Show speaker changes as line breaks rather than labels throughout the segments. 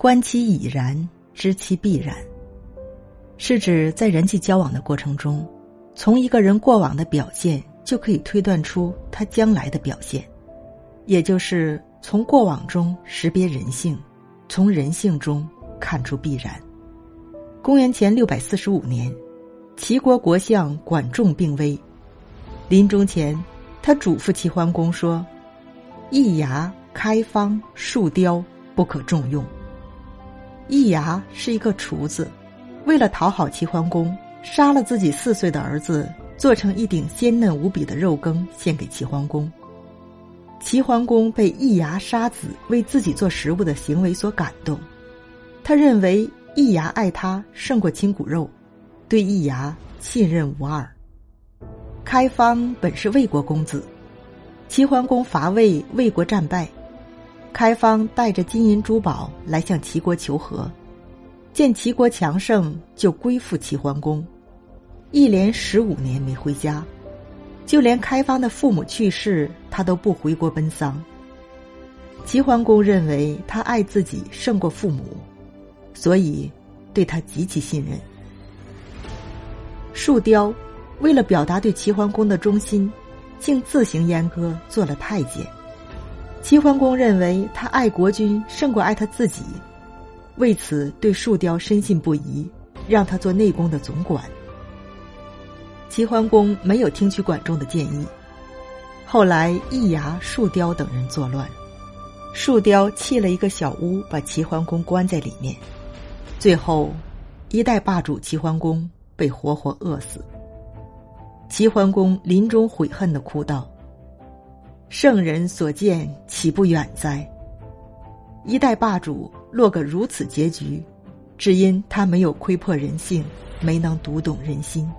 观其已然，知其必然。是指在人际交往的过程中，从一个人过往的表现就可以推断出他将来的表现，也就是从过往中识别人性，从人性中看出必然。公元前六百四十五年，齐国国相管仲病危，临终前，他嘱咐齐桓公说：“易牙、开方、树雕不可重用。”易牙是一个厨子，为了讨好齐桓公，杀了自己四岁的儿子，做成一顶鲜嫩无比的肉羹献给齐桓公。齐桓公被易牙杀子为自己做食物的行为所感动，他认为。易牙爱他胜过亲骨肉，对易牙信任无二。开方本是魏国公子，齐桓公伐魏，魏国战败，开方带着金银珠宝来向齐国求和，见齐国强盛，就归附齐桓公，一连十五年没回家，就连开方的父母去世，他都不回国奔丧。齐桓公认为他爱自己胜过父母。所以，对他极其信任。树雕为了表达对齐桓公的忠心，竟自行阉割做了太监。齐桓公认为他爱国君胜过爱他自己，为此对树雕深信不疑，让他做内宫的总管。齐桓公没有听取管仲的建议，后来易牙、树雕等人作乱，树雕砌了一个小屋，把齐桓公关在里面。最后，一代霸主齐桓公被活活饿死。齐桓公临终悔恨的哭道：“圣人所见，岂不远哉？一代霸主落个如此结局，只因他没有窥破人性，没能读懂人心。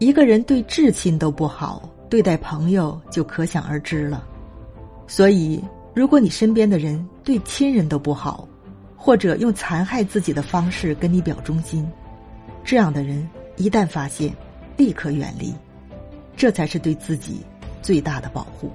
一个人对至亲都不好，对待朋友就可想而知了。所以，如果你身边的人对亲人都不好，或者用残害自己的方式跟你表忠心，这样的人一旦发现，立刻远离，这才是对自己最大的保护。